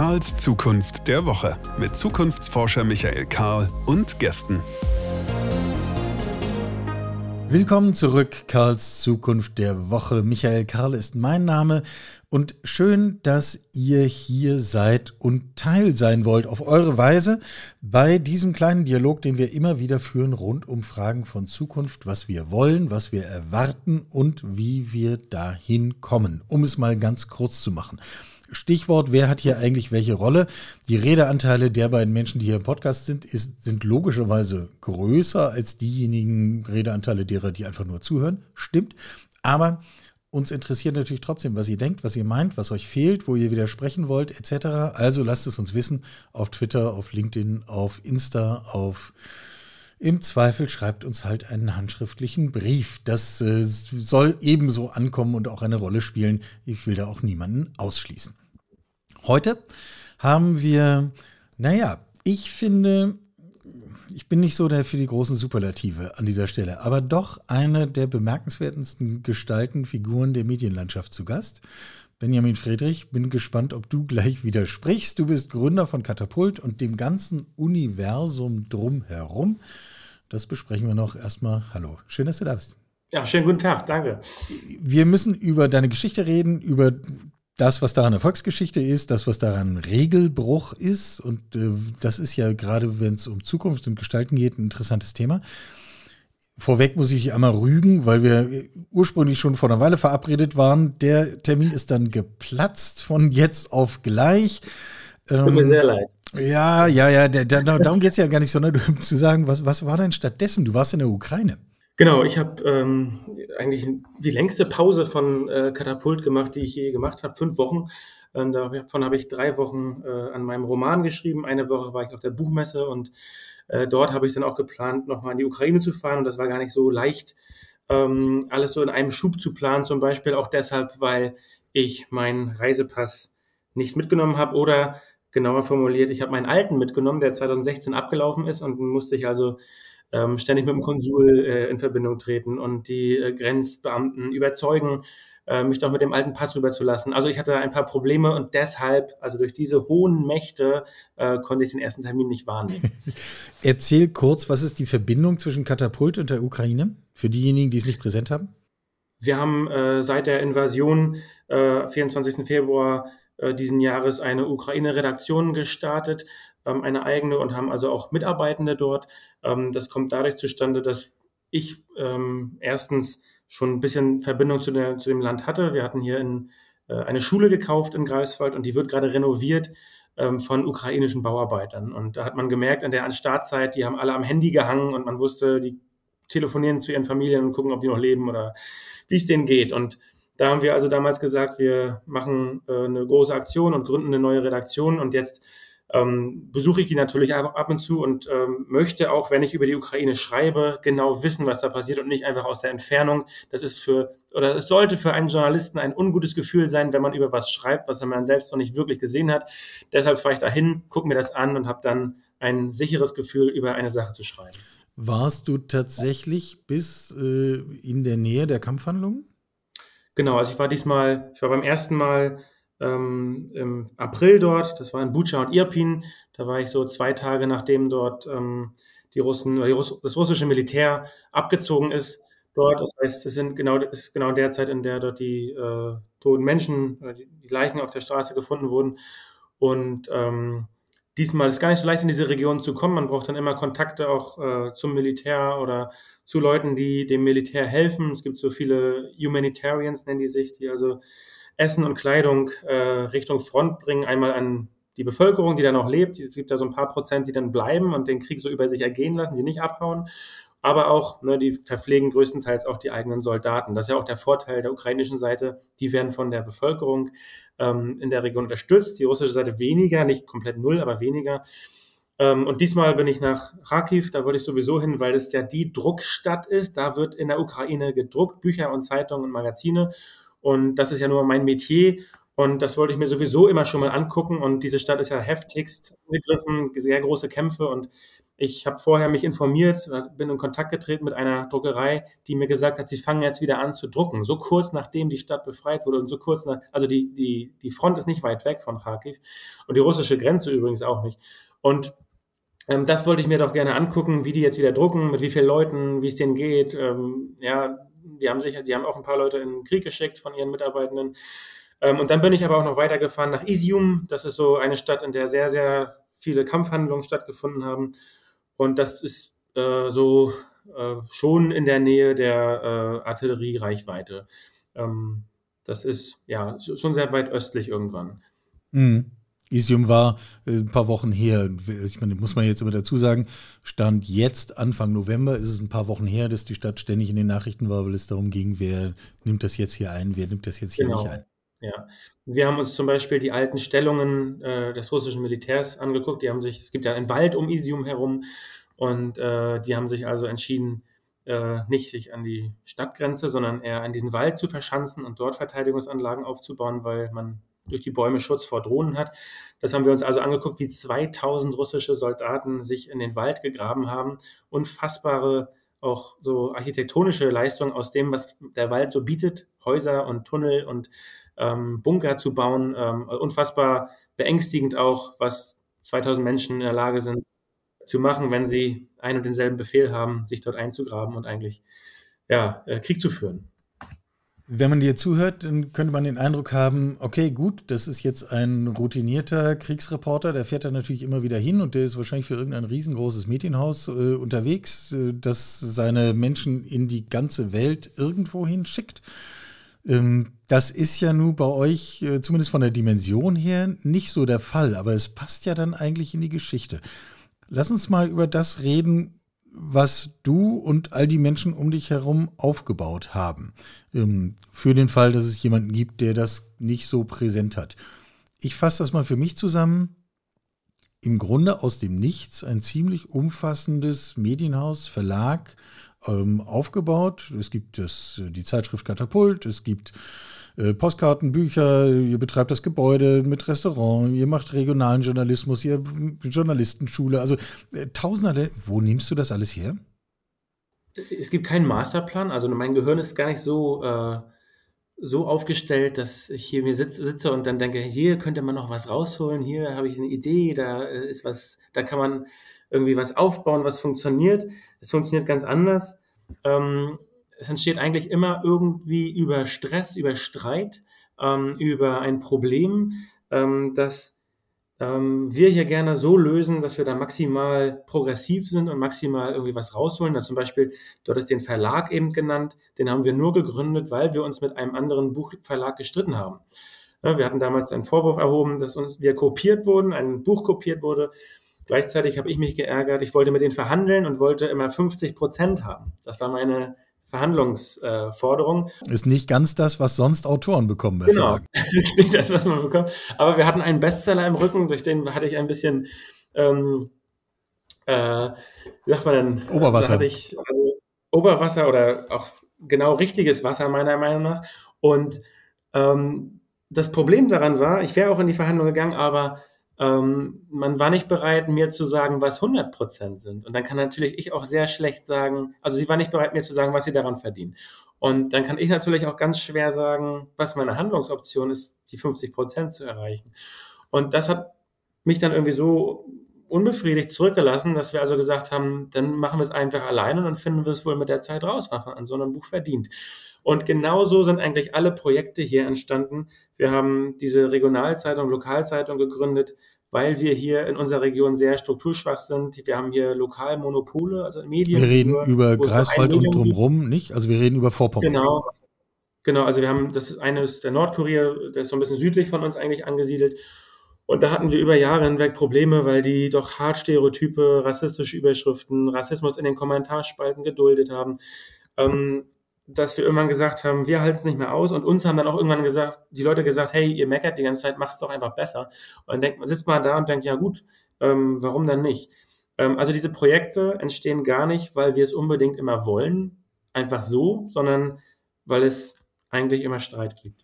Karls Zukunft der Woche mit Zukunftsforscher Michael Karl und Gästen. Willkommen zurück, Karls Zukunft der Woche. Michael Karl ist mein Name und schön, dass ihr hier seid und Teil sein wollt auf eure Weise bei diesem kleinen Dialog, den wir immer wieder führen rund um Fragen von Zukunft, was wir wollen, was wir erwarten und wie wir dahin kommen. Um es mal ganz kurz zu machen. Stichwort, wer hat hier eigentlich welche Rolle? Die Redeanteile der beiden Menschen, die hier im Podcast sind, ist, sind logischerweise größer als diejenigen Redeanteile derer, die einfach nur zuhören. Stimmt. Aber uns interessiert natürlich trotzdem, was ihr denkt, was ihr meint, was euch fehlt, wo ihr widersprechen wollt, etc. Also lasst es uns wissen auf Twitter, auf LinkedIn, auf Insta, auf im Zweifel schreibt uns halt einen handschriftlichen Brief. Das äh, soll ebenso ankommen und auch eine Rolle spielen. Ich will da auch niemanden ausschließen. Heute haben wir, naja, ich finde, ich bin nicht so der für die großen Superlative an dieser Stelle, aber doch eine der bemerkenswertesten Gestalten, Figuren der Medienlandschaft zu Gast. Benjamin Friedrich, bin gespannt, ob du gleich widersprichst. Du bist Gründer von Katapult und dem ganzen Universum drumherum. Das besprechen wir noch erstmal. Hallo, schön, dass du da bist. Ja, schönen guten Tag, danke. Wir müssen über deine Geschichte reden, über das, was daran Erfolgsgeschichte ist, das, was daran Regelbruch ist. Und äh, das ist ja gerade, wenn es um Zukunft und Gestalten geht, ein interessantes Thema. Vorweg muss ich einmal rügen, weil wir ursprünglich schon vor einer Weile verabredet waren. Der Termin ist dann geplatzt von jetzt auf gleich. Tut mir ähm, sehr leid. Ja, ja, ja, darum geht es ja gar nicht, sondern zu sagen, was, was war denn stattdessen? Du warst in der Ukraine. Genau, ich habe ähm, eigentlich die längste Pause von äh, Katapult gemacht, die ich je gemacht habe, fünf Wochen. Und davon habe ich drei Wochen äh, an meinem Roman geschrieben. Eine Woche war ich auf der Buchmesse und äh, dort habe ich dann auch geplant, nochmal in die Ukraine zu fahren. Und das war gar nicht so leicht, ähm, alles so in einem Schub zu planen. Zum Beispiel auch deshalb, weil ich meinen Reisepass nicht mitgenommen habe oder genauer formuliert, ich habe meinen alten mitgenommen, der 2016 abgelaufen ist und musste ich also ähm, ständig mit dem Konsul äh, in Verbindung treten und die äh, Grenzbeamten überzeugen, äh, mich doch mit dem alten Pass rüberzulassen. Also ich hatte ein paar Probleme und deshalb, also durch diese hohen Mächte, äh, konnte ich den ersten Termin nicht wahrnehmen. Erzähl kurz, was ist die Verbindung zwischen Katapult und der Ukraine? Für diejenigen, die es nicht präsent haben. Wir haben äh, seit der Invasion, 24. Äh, Februar diesen Jahres, eine Ukraine-Redaktion gestartet ähm, eine eigene und haben also auch Mitarbeitende dort. Ähm, das kommt dadurch zustande, dass ich ähm, erstens schon ein bisschen Verbindung zu, der, zu dem Land hatte. Wir hatten hier in, äh, eine Schule gekauft in Greifswald und die wird gerade renoviert von ukrainischen Bauarbeitern. Und da hat man gemerkt, an der Startzeit, die haben alle am Handy gehangen und man wusste, die telefonieren zu ihren Familien und gucken, ob die noch leben oder wie es denen geht. Und da haben wir also damals gesagt, wir machen äh, eine große Aktion und gründen eine neue Redaktion. Und jetzt ähm, besuche ich die natürlich ab und zu und ähm, möchte auch, wenn ich über die Ukraine schreibe, genau wissen, was da passiert und nicht einfach aus der Entfernung. Das ist für, oder es sollte für einen Journalisten ein ungutes Gefühl sein, wenn man über was schreibt, was man selbst noch nicht wirklich gesehen hat. Deshalb fahre ich dahin, gucke mir das an und habe dann ein sicheres Gefühl, über eine Sache zu schreiben. Warst du tatsächlich bis äh, in der Nähe der Kampfhandlungen? Genau, also ich war diesmal, ich war beim ersten Mal ähm, im April dort. Das war in Bucha und Irpin. Da war ich so zwei Tage, nachdem dort ähm, die Russen, die Russ das russische Militär abgezogen ist dort. Das heißt, es sind genau, ist genau der Zeit, in der dort die äh, toten Menschen, die, die, Leichen auf der Straße gefunden wurden. Und ähm, diesmal ist gar nicht so leicht, in diese Region zu kommen. Man braucht dann immer Kontakte auch äh, zum Militär oder zu Leuten, die dem Militär helfen. Es gibt so viele Humanitarians, nennen die sich, die also Essen und Kleidung äh, Richtung Front bringen. Einmal an die Bevölkerung, die da noch lebt. Es gibt da so ein paar Prozent, die dann bleiben und den Krieg so über sich ergehen lassen, die nicht abhauen. Aber auch, ne, die verpflegen größtenteils auch die eigenen Soldaten. Das ist ja auch der Vorteil der ukrainischen Seite. Die werden von der Bevölkerung ähm, in der Region unterstützt. Die russische Seite weniger, nicht komplett null, aber weniger. Ähm, und diesmal bin ich nach Kharkiv, da wollte ich sowieso hin, weil es ja die Druckstadt ist. Da wird in der Ukraine gedruckt, Bücher und Zeitungen und Magazine. Und das ist ja nur mein Metier. Und das wollte ich mir sowieso immer schon mal angucken. Und diese Stadt ist ja heftigst angegriffen, sehr große Kämpfe. Und Ich habe vorher mich informiert, bin in Kontakt getreten mit einer Druckerei, die mir gesagt hat, sie fangen jetzt wieder an zu drucken. So kurz nachdem die Stadt befreit wurde und so kurz nach, also die, die, die Front ist nicht weit weg von Kharkiv und die russische Grenze übrigens auch nicht. Und ähm, das wollte ich mir doch gerne angucken, wie die jetzt wieder drucken, mit wie vielen Leuten, wie es denen geht. Ähm, ja, die haben sich, die haben auch ein paar Leute in den Krieg geschickt von ihren Mitarbeitenden. Ähm, und dann bin ich aber auch noch weitergefahren nach Isium. Das ist so eine Stadt, in der sehr, sehr viele Kampfhandlungen stattgefunden haben. Und das ist äh, so äh, schon in der Nähe der äh, Artilleriereichweite. Ähm, das ist ja schon sehr weit östlich irgendwann. Mhm. Isium war äh, ein paar Wochen her. Ich meine, muss man jetzt immer dazu sagen, stand jetzt Anfang November, ist es ein paar Wochen her, dass die Stadt ständig in den Nachrichten war, weil es darum ging, wer nimmt das jetzt hier ein, wer nimmt das jetzt hier genau. nicht ein. Ja, wir haben uns zum Beispiel die alten Stellungen äh, des russischen Militärs angeguckt. Die haben sich, es gibt ja einen Wald um Isium herum und äh, die haben sich also entschieden, äh, nicht sich an die Stadtgrenze, sondern eher an diesen Wald zu verschanzen und dort Verteidigungsanlagen aufzubauen, weil man durch die Bäume Schutz vor Drohnen hat. Das haben wir uns also angeguckt, wie 2000 russische Soldaten sich in den Wald gegraben haben. Unfassbare auch so architektonische Leistungen aus dem, was der Wald so bietet, Häuser und Tunnel und ähm, Bunker zu bauen. Ähm, unfassbar beängstigend auch, was 2000 Menschen in der Lage sind, zu machen, wenn sie einen und denselben Befehl haben, sich dort einzugraben und eigentlich ja, äh, Krieg zu führen. Wenn man dir zuhört, dann könnte man den Eindruck haben, okay, gut, das ist jetzt ein routinierter Kriegsreporter, der fährt da natürlich immer wieder hin und der ist wahrscheinlich für irgendein riesengroßes Medienhaus äh, unterwegs, äh, das seine Menschen in die ganze Welt irgendwo hin schickt. Ähm, das ist ja nun bei euch, äh, zumindest von der Dimension her, nicht so der Fall, aber es passt ja dann eigentlich in die Geschichte. Lass uns mal über das reden, was du und all die Menschen um dich herum aufgebaut haben. Ähm, für den Fall, dass es jemanden gibt, der das nicht so präsent hat. Ich fasse das mal für mich zusammen. Im Grunde aus dem Nichts ein ziemlich umfassendes Medienhaus, Verlag ähm, aufgebaut. Es gibt das, die Zeitschrift Katapult, es gibt äh, Postkarten, Bücher, ihr betreibt das Gebäude mit Restaurant, ihr macht regionalen Journalismus, ihr Journalistenschule, also äh, tausende. Wo nimmst du das alles her? Es gibt keinen Masterplan, also mein Gehirn ist gar nicht so, äh, so aufgestellt, dass ich hier mir sitze, sitze und dann denke, hier könnte man noch was rausholen, hier habe ich eine Idee, da äh, ist was, da kann man irgendwie was aufbauen, was funktioniert. Es funktioniert ganz anders. Ähm, es entsteht eigentlich immer irgendwie über Stress, über Streit, ähm, über ein Problem, ähm, das ähm, wir hier gerne so lösen, dass wir da maximal progressiv sind und maximal irgendwie was rausholen. Da zum Beispiel, dort ist den Verlag eben genannt, den haben wir nur gegründet, weil wir uns mit einem anderen Buchverlag gestritten haben. Wir hatten damals einen Vorwurf erhoben, dass uns wir kopiert wurden, ein Buch kopiert wurde. Gleichzeitig habe ich mich geärgert, ich wollte mit denen verhandeln und wollte immer 50 Prozent haben. Das war meine Verhandlungsforderung. Ist nicht ganz das, was sonst Autoren bekommen. Genau, ist nicht das, was man bekommt. Aber wir hatten einen Bestseller im Rücken, durch den hatte ich ein bisschen, ähm, äh, wie sagt man denn? Oberwasser. Ich, also Oberwasser oder auch genau richtiges Wasser meiner Meinung nach. Und ähm, das Problem daran war, ich wäre auch in die Verhandlung gegangen, aber ähm, man war nicht bereit, mir zu sagen, was 100 Prozent sind. Und dann kann natürlich ich auch sehr schlecht sagen, also sie war nicht bereit, mir zu sagen, was sie daran verdienen. Und dann kann ich natürlich auch ganz schwer sagen, was meine Handlungsoption ist, die 50 Prozent zu erreichen. Und das hat mich dann irgendwie so unbefriedigt zurückgelassen, dass wir also gesagt haben, dann machen wir es einfach alleine und dann finden wir es wohl mit der Zeit raus, was man an so einem Buch verdient. Und genauso sind eigentlich alle Projekte hier entstanden. Wir haben diese Regionalzeitung, Lokalzeitung gegründet, weil wir hier in unserer Region sehr strukturschwach sind. Wir haben hier Lokalmonopole, also Medien. Wir reden über Greifswald und drumherum, nicht? Also wir reden über Vorpommern. Genau. Genau, also wir haben, das eine ist der Nordkurier, der ist so ein bisschen südlich von uns eigentlich angesiedelt. Und da hatten wir über Jahre hinweg Probleme, weil die doch hart Stereotype, rassistische Überschriften, Rassismus in den Kommentarspalten geduldet haben. Ähm, dass wir irgendwann gesagt haben, wir halten es nicht mehr aus und uns haben dann auch irgendwann gesagt, die Leute gesagt, hey, ihr meckert die ganze Zeit, macht es doch einfach besser. Und dann denkt sitzt man da und denkt, ja gut, ähm, warum dann nicht? Ähm, also diese Projekte entstehen gar nicht, weil wir es unbedingt immer wollen, einfach so, sondern weil es eigentlich immer Streit gibt.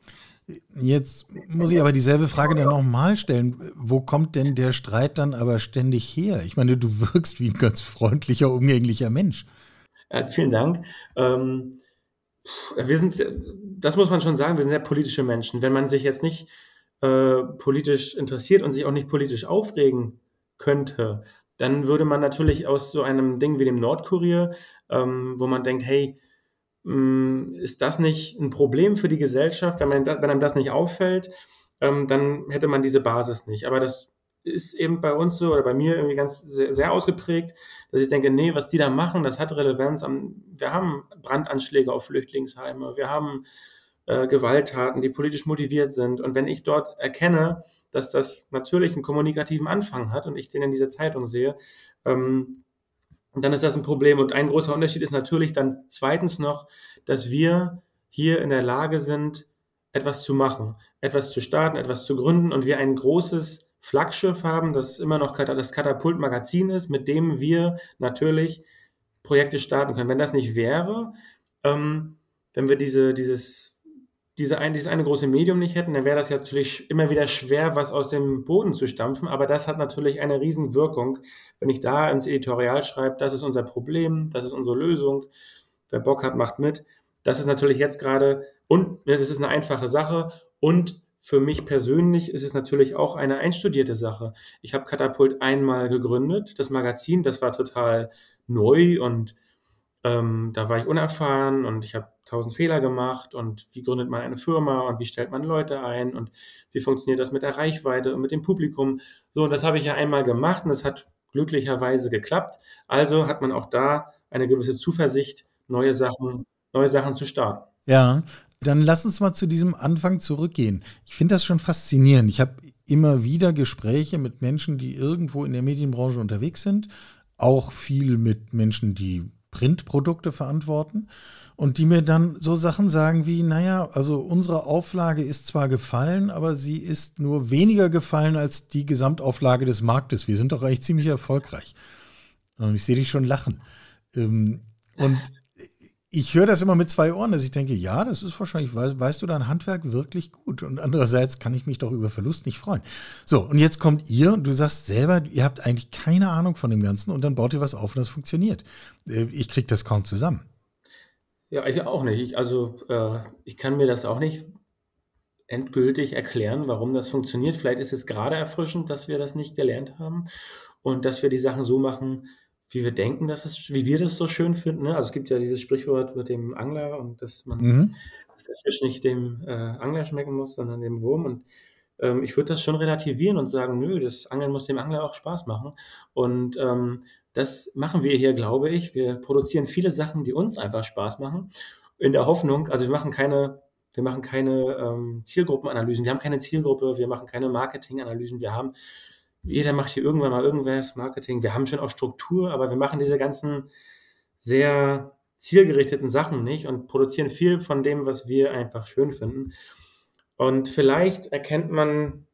Jetzt muss ich aber dieselbe Frage dann nochmal stellen. Wo kommt denn der Streit dann aber ständig her? Ich meine, du wirkst wie ein ganz freundlicher, umgänglicher Mensch. Ja, vielen Dank. Ähm, wir sind, das muss man schon sagen, wir sind sehr politische Menschen. Wenn man sich jetzt nicht äh, politisch interessiert und sich auch nicht politisch aufregen könnte, dann würde man natürlich aus so einem Ding wie dem Nordkurier, ähm, wo man denkt, hey, hm, ist das nicht ein Problem für die Gesellschaft, wenn, man, wenn einem das nicht auffällt, ähm, dann hätte man diese Basis nicht. Aber das ist eben bei uns so oder bei mir irgendwie ganz sehr, sehr, ausgeprägt, dass ich denke, nee, was die da machen, das hat Relevanz. Wir haben Brandanschläge auf Flüchtlingsheime, wir haben äh, Gewalttaten, die politisch motiviert sind. Und wenn ich dort erkenne, dass das natürlich einen kommunikativen Anfang hat und ich den in dieser Zeitung sehe, ähm, dann ist das ein Problem. Und ein großer Unterschied ist natürlich dann zweitens noch, dass wir hier in der Lage sind, etwas zu machen, etwas zu starten, etwas zu gründen und wir ein großes Flaggschiff haben, das immer noch das Katapult-Magazin ist, mit dem wir natürlich Projekte starten können. Wenn das nicht wäre, ähm, wenn wir diese, dieses diese ein, dieses eine große Medium nicht hätten, dann wäre das ja natürlich immer wieder schwer, was aus dem Boden zu stampfen. Aber das hat natürlich eine Riesenwirkung, wenn ich da ins Editorial schreibe, das ist unser Problem, das ist unsere Lösung. Wer Bock hat, macht mit. Das ist natürlich jetzt gerade, und ne, das ist eine einfache Sache. Und für mich persönlich ist es natürlich auch eine einstudierte Sache. Ich habe Katapult einmal gegründet, das Magazin, das war total neu und ähm, da war ich unerfahren und ich habe tausend Fehler gemacht und wie gründet man eine Firma und wie stellt man Leute ein und wie funktioniert das mit der Reichweite und mit dem Publikum. So, und das habe ich ja einmal gemacht und es hat glücklicherweise geklappt. Also hat man auch da eine gewisse Zuversicht, neue Sachen, neue Sachen zu starten. Ja, dann lass uns mal zu diesem Anfang zurückgehen. Ich finde das schon faszinierend. Ich habe immer wieder Gespräche mit Menschen, die irgendwo in der Medienbranche unterwegs sind, auch viel mit Menschen, die Printprodukte verantworten und die mir dann so Sachen sagen wie, naja, also unsere Auflage ist zwar gefallen, aber sie ist nur weniger gefallen als die Gesamtauflage des Marktes. Wir sind doch eigentlich ziemlich erfolgreich. Ich sehe dich schon lachen. Ähm, und ich höre das immer mit zwei Ohren, dass ich denke, ja, das ist wahrscheinlich, weißt, weißt, du dein Handwerk wirklich gut. Und andererseits kann ich mich doch über Verlust nicht freuen. So, und jetzt kommt ihr und du sagst selber, ihr habt eigentlich keine Ahnung von dem Ganzen und dann baut ihr was auf und das funktioniert. Äh, ich kriege das kaum zusammen. Ja, ich auch nicht. Ich, also, äh, ich kann mir das auch nicht endgültig erklären, warum das funktioniert. Vielleicht ist es gerade erfrischend, dass wir das nicht gelernt haben und dass wir die Sachen so machen, wie wir denken, dass es, wie wir das so schön finden. Ne? Also es gibt ja dieses Sprichwort mit dem Angler und dass man, mhm. dass der Fisch nicht dem äh, Angler schmecken muss, sondern dem Wurm. Und ähm, ich würde das schon relativieren und sagen, nö, das Angeln muss dem Angler auch Spaß machen. Und ähm, das machen wir hier, glaube ich. Wir produzieren viele Sachen, die uns einfach Spaß machen. In der Hoffnung, also wir machen keine, wir machen keine ähm, Zielgruppenanalysen, wir haben keine Zielgruppe, wir machen keine Marketinganalysen, wir haben jeder macht hier irgendwann mal irgendwas, Marketing. Wir haben schon auch Struktur, aber wir machen diese ganzen sehr zielgerichteten Sachen nicht und produzieren viel von dem, was wir einfach schön finden. Und vielleicht erkennt man,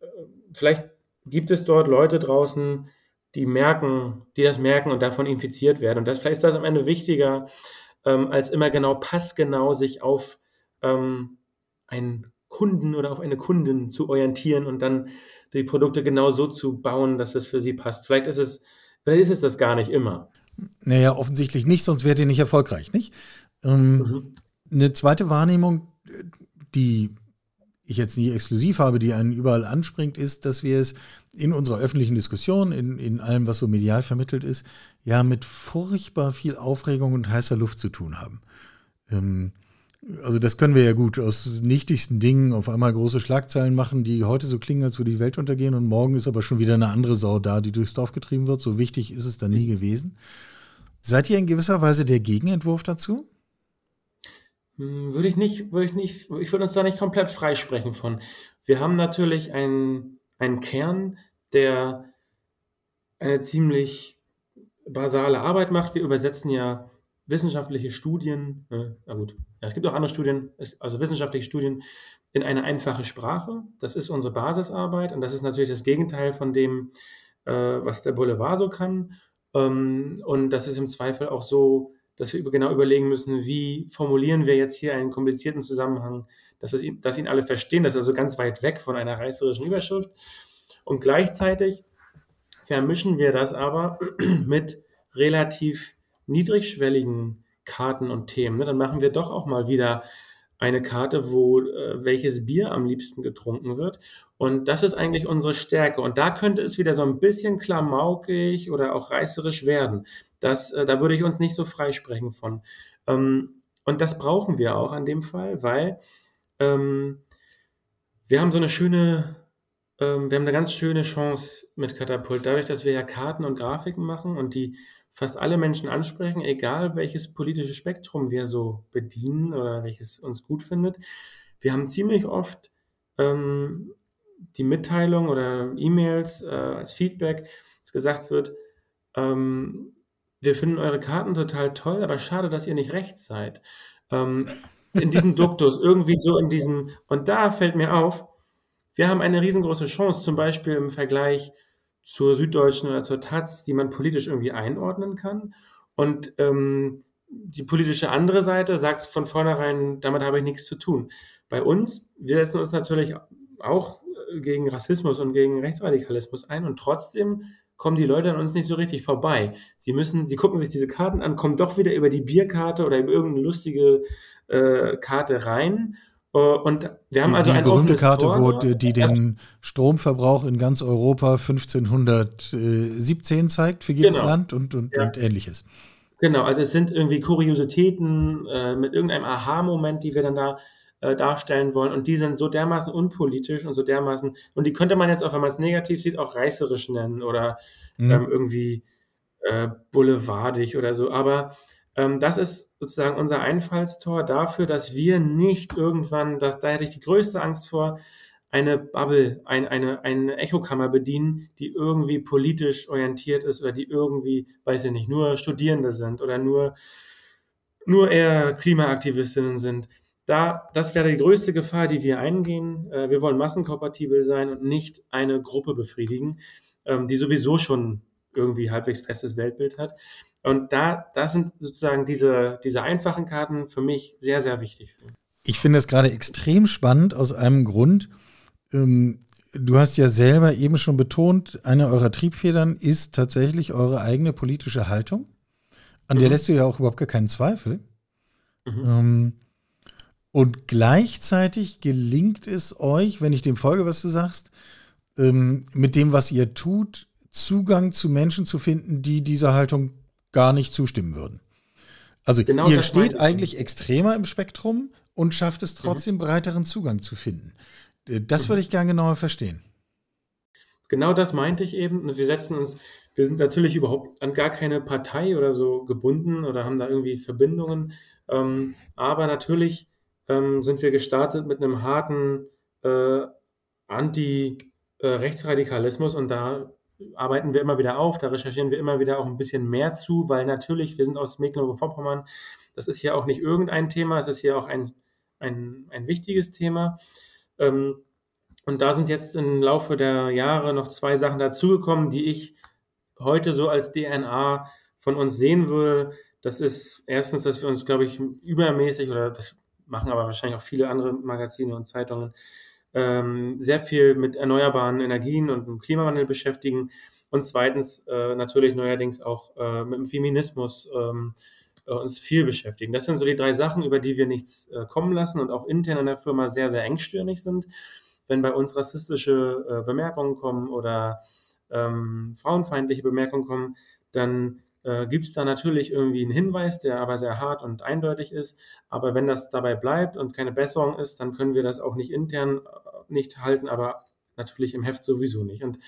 äh, vielleicht gibt es dort Leute draußen, die merken, die das merken und davon infiziert werden. Und das, vielleicht ist das am Ende wichtiger, ähm, als immer genau passgenau sich auf ähm, einen Kunden oder auf eine Kundin zu orientieren und dann die Produkte genau so zu bauen, dass es für sie passt. Vielleicht ist es, vielleicht ist es das gar nicht immer. Naja, offensichtlich nicht, sonst wärt ihr nicht erfolgreich, nicht? Ähm, mhm. Eine zweite Wahrnehmung, die ich jetzt nie exklusiv habe, die einen überall anspringt, ist, dass wir es in unserer öffentlichen Diskussion, in, in allem, was so medial vermittelt ist, ja mit furchtbar viel Aufregung und heißer Luft zu tun haben. Ähm, also das können wir ja gut aus nichtigsten Dingen auf einmal große Schlagzeilen machen, die heute so klingen, als würde die Welt untergehen und morgen ist aber schon wieder eine andere Sau da, die durchs Dorf getrieben wird. So wichtig ist es dann nie gewesen. Seid ihr in gewisser Weise der Gegenentwurf dazu? Hm, würde ich nicht, würde ich nicht, ich würde uns da nicht komplett freisprechen von. Wir haben natürlich einen, einen Kern, der eine ziemlich basale Arbeit macht. Wir übersetzen ja wissenschaftliche Studien, äh, na gut, ja, es gibt auch andere Studien, also wissenschaftliche Studien in eine einfache Sprache. Das ist unsere Basisarbeit und das ist natürlich das Gegenteil von dem, äh, was der Boulevard so kann. Ähm, und das ist im Zweifel auch so, dass wir genau überlegen müssen, wie formulieren wir jetzt hier einen komplizierten Zusammenhang, dass, es, dass ihn alle verstehen. Das ist also ganz weit weg von einer reißerischen Überschrift. Und gleichzeitig vermischen wir das aber mit relativ niedrigschwelligen Karten und Themen. Ne? Dann machen wir doch auch mal wieder eine Karte, wo äh, welches Bier am liebsten getrunken wird. Und das ist eigentlich unsere Stärke. Und da könnte es wieder so ein bisschen klamaukig oder auch reißerisch werden. Das, äh, da würde ich uns nicht so freisprechen von. Ähm, und das brauchen wir auch an dem Fall, weil ähm, wir haben so eine schöne, ähm, wir haben eine ganz schöne Chance mit Katapult, dadurch, dass wir ja Karten und Grafiken machen und die fast alle Menschen ansprechen, egal welches politische Spektrum wir so bedienen oder welches uns gut findet. Wir haben ziemlich oft ähm, die Mitteilung oder E-Mails äh, als Feedback, dass gesagt wird, ähm, wir finden eure Karten total toll, aber schade, dass ihr nicht rechts seid. Ähm, in diesem Duktus, irgendwie so in diesem, und da fällt mir auf, wir haben eine riesengroße Chance, zum Beispiel im Vergleich zur Süddeutschen oder zur Taz, die man politisch irgendwie einordnen kann. Und ähm, die politische andere Seite sagt von vornherein, damit habe ich nichts zu tun. Bei uns, wir setzen uns natürlich auch gegen Rassismus und gegen Rechtsradikalismus ein und trotzdem kommen die Leute an uns nicht so richtig vorbei. Sie müssen, sie gucken sich diese Karten an, kommen doch wieder über die Bierkarte oder über irgendeine lustige äh, Karte rein und wir haben die, also die berühmte Karte, Tor, wo die, die den Stromverbrauch in ganz Europa 1517 zeigt für jedes Genau. Land und, und, Ja. und ähnliches. Genau, also es sind irgendwie Kuriositäten äh, mit irgendeinem Aha-Moment, die wir dann da äh, darstellen wollen. Und die sind so dermaßen unpolitisch und so dermaßen, und die könnte man jetzt auch, wenn man es negativ sieht, auch reißerisch nennen oder Mhm. ähm, irgendwie äh, boulevardig oder so. Aber das ist sozusagen unser Einfallstor dafür, dass wir nicht irgendwann, dass, da hätte ich die größte Angst vor, eine Bubble, ein, eine, eine Echokammer bedienen, die irgendwie politisch orientiert ist oder die irgendwie, weiß ich nicht, nur Studierende sind oder nur, nur eher Klimaaktivistinnen sind. Da, das wäre die größte Gefahr, die wir eingehen. Äh, wir wollen massenkompatibel sein und nicht eine Gruppe befriedigen, ähm, die sowieso schon irgendwie halbwegs festes Weltbild hat. Und da, da sind sozusagen diese, diese einfachen Karten für mich sehr, sehr wichtig. Ich finde es gerade extrem spannend aus einem Grund. Ähm, du hast ja selber eben schon betont, eine eurer Triebfedern ist tatsächlich eure eigene politische Haltung. An der Mhm. lässt du ja auch überhaupt gar keinen Zweifel. Mhm. Ähm, und gleichzeitig gelingt es euch, wenn ich dem folge, was du sagst, ähm, mit dem, was ihr tut, Zugang zu Menschen zu finden, die dieser Haltung gar nicht zustimmen würden. Also Genau ihr steht ich. eigentlich extremer im Spektrum und schafft Mhm. es trotzdem, breiteren Zugang zu finden. Äh, Das würde ich gerne genauer verstehen. Genau das meinte ich eben. Wir setzen uns, wir sind natürlich überhaupt an gar keine Partei oder so gebunden oder haben da irgendwie Verbindungen. Ähm, aber natürlich ähm, sind wir gestartet mit einem harten äh, Anti-Rechtsradikalismus und da arbeiten wir immer wieder auf, da recherchieren wir immer wieder auch ein bisschen mehr zu, weil natürlich, wir sind aus Mecklenburg-Vorpommern, das ist ja auch nicht irgendein Thema, es ist ja auch ein, ein, ein wichtiges Thema. Ähm, und da sind jetzt im Laufe der Jahre noch zwei Sachen dazugekommen, die ich heute so als DNA von uns sehen würde. Das ist erstens, dass wir uns, glaube ich, übermäßig, oder das machen aber wahrscheinlich auch viele andere Magazine und Zeitungen, ähm, sehr viel mit erneuerbaren Energien und dem Klimawandel beschäftigen. Und zweitens äh, natürlich neuerdings auch äh, mit dem Feminismus ähm, äh, uns viel beschäftigen. Das sind so die drei Sachen, über die wir nichts äh, kommen lassen und auch intern in der Firma sehr, sehr engstirnig sind wenn bei uns rassistische äh, Bemerkungen kommen oder ähm, frauenfeindliche Bemerkungen kommen, dann äh, gibt es da natürlich irgendwie einen Hinweis, der aber sehr hart und eindeutig ist. Aber wenn das dabei bleibt und keine Besserung ist, dann können wir das auch nicht intern äh, nicht halten, aber natürlich im Heft sowieso nicht. Und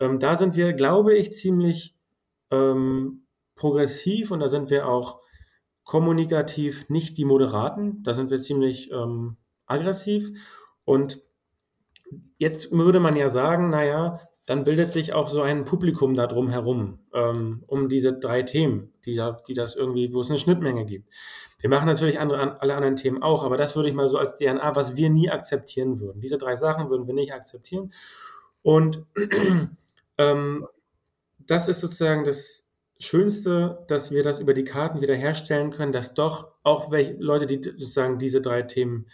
ähm, da sind wir, glaube ich, ziemlich ähm, progressiv und da sind wir auch kommunikativ nicht die Moderaten, da sind wir ziemlich ähm, aggressiv und Jetzt würde man ja sagen, naja, dann bildet sich auch so ein Publikum da drum herum, ähm, um diese drei Themen, die, da, die das irgendwie, wo es eine Schnittmenge gibt. Wir machen natürlich andere, an- alle anderen Themen auch, aber das würde ich mal so als DNA, was wir nie akzeptieren würden. Diese drei Sachen würden wir nicht akzeptieren. Und ähm, das ist sozusagen das Schönste, dass wir das über die Karten wiederherstellen können, dass doch auch welche Leute, die sozusagen diese drei Themen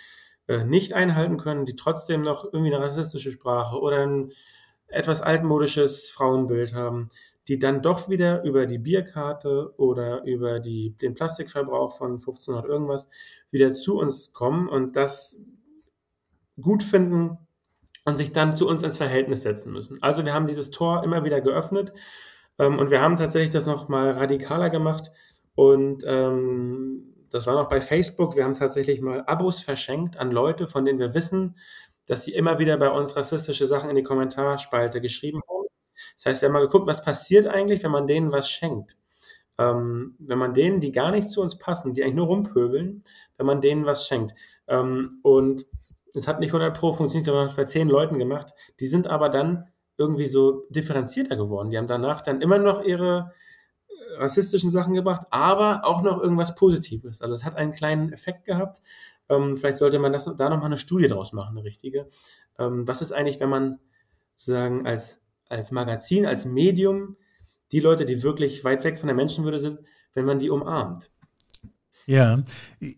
äh, nicht einhalten können, die trotzdem noch irgendwie eine rassistische Sprache oder ein etwas altmodisches Frauenbild haben, die dann doch wieder über die Bierkarte oder über die, den Plastikverbrauch von 1500 irgendwas wieder zu uns kommen und das gut finden und sich dann zu uns ins Verhältnis setzen müssen. Also wir haben dieses Tor immer wieder geöffnet ähm, und wir haben tatsächlich das noch mal radikaler gemacht und ähm, das war noch bei Facebook. Wir haben tatsächlich mal Abos verschenkt an Leute, von denen wir wissen, dass sie immer wieder bei uns rassistische Sachen in die Kommentarspalte geschrieben haben. Das heißt, wir haben mal geguckt, was passiert eigentlich, wenn man denen was schenkt. Ähm, wenn man denen, die gar nicht zu uns passen, die eigentlich nur rumpöbeln, wenn man denen was schenkt. Ähm, und es hat nicht 100 Pro funktioniert, wir haben es bei zehn Leuten gemacht. Die sind aber dann irgendwie so differenzierter geworden. Die haben danach dann immer noch ihre äh, rassistischen Sachen gebracht, aber auch noch irgendwas Positives. Also es hat einen kleinen Effekt gehabt. Ähm, vielleicht sollte man das, da nochmal eine Studie draus machen, eine richtige. Ähm, was ist eigentlich, wenn man sozusagen als, als Magazin, als Medium die Leute, die wirklich weit weg von der Menschenwürde sind, wenn man die umarmt? Ja,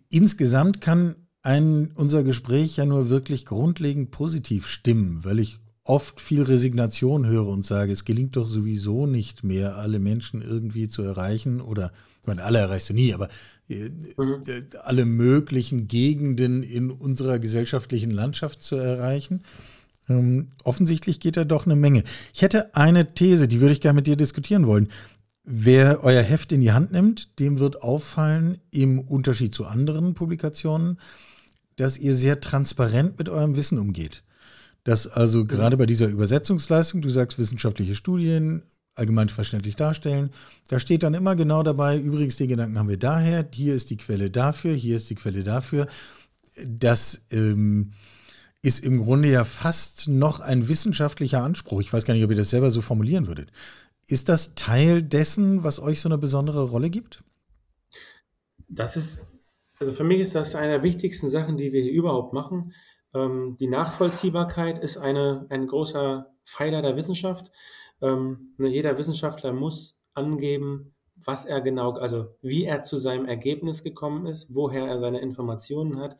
insgesamt kann ein, unser Gespräch ja nur wirklich grundlegend positiv stimmen, weil ich oft viel Resignation höre und sage, es gelingt doch sowieso nicht mehr, alle Menschen irgendwie zu erreichen oder, ich meine, alle erreichst du nie, aber äh, mhm. Äh, alle möglichen Gegenden in unserer gesellschaftlichen Landschaft zu erreichen. Ähm, offensichtlich geht da doch eine Menge. Ich hätte eine These, die würde ich gerne mit dir diskutieren wollen. Wer euer Heft in die Hand nimmt, dem wird auffallen, im Unterschied zu anderen Publikationen, dass ihr sehr transparent mit eurem Wissen umgeht. Dass also gerade bei dieser Übersetzungsleistung, du sagst wissenschaftliche Studien, allgemein verständlich darstellen, da steht dann immer genau dabei, übrigens den Gedanken haben wir daher, hier ist die Quelle dafür, hier ist die Quelle dafür. Das ähm, ist im Grunde ja fast noch ein wissenschaftlicher Anspruch. Ich weiß gar nicht, ob ihr das selber so formulieren würdet. Ist das Teil dessen, was euch so eine besondere Rolle gibt? Das ist also für mich ist das eine der wichtigsten Sachen, die wir hier überhaupt machen. Ähm, die Nachvollziehbarkeit ist eine, ein großer Pfeiler der Wissenschaft. Ähm, ne, jeder Wissenschaftler muss angeben, was er genau, also wie er zu seinem Ergebnis gekommen ist, woher er seine Informationen hat,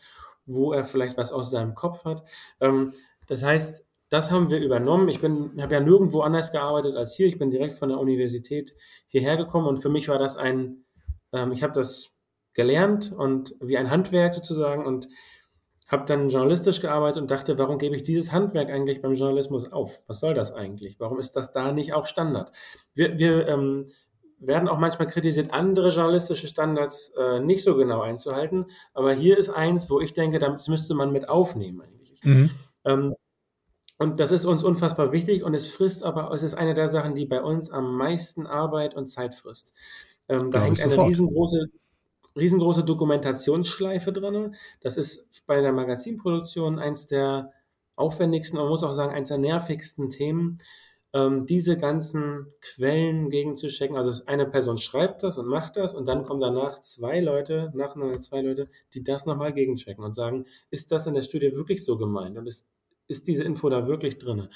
wo er vielleicht was aus seinem Kopf hat. Ähm, das heißt, das haben wir übernommen. Ich habe ja nirgendwo anders gearbeitet als hier. Ich bin direkt von der Universität hierher gekommen und für mich war das ein, ähm, ich habe das gelernt und wie ein Handwerk sozusagen und habe dann journalistisch gearbeitet und dachte, warum gebe ich dieses Handwerk eigentlich beim Journalismus auf? Was soll das eigentlich? Warum ist das da nicht auch Standard? Wir, wir ähm, werden auch manchmal kritisiert, andere journalistische Standards äh, nicht so genau einzuhalten, aber hier ist eins, wo ich denke, das müsste man mit aufnehmen eigentlich. Mhm. Ähm, und das ist uns unfassbar wichtig und es frisst aber, es ist eine der Sachen, die bei uns am meisten Arbeit und Zeit frisst. Ähm, da hängt eine sofort. riesengroße riesengroße Dokumentationsschleife drin. Das ist bei der Magazinproduktion eins der aufwendigsten, man muss auch sagen, eins der nervigsten Themen, ähm, diese ganzen Quellen gegenzuchecken. Also eine Person schreibt das und macht das und dann kommen danach zwei Leute, nacheinander zwei Leute, die das nochmal gegenchecken und sagen, ist das in der Studie wirklich so gemeint und ist, ist diese Info da wirklich drin?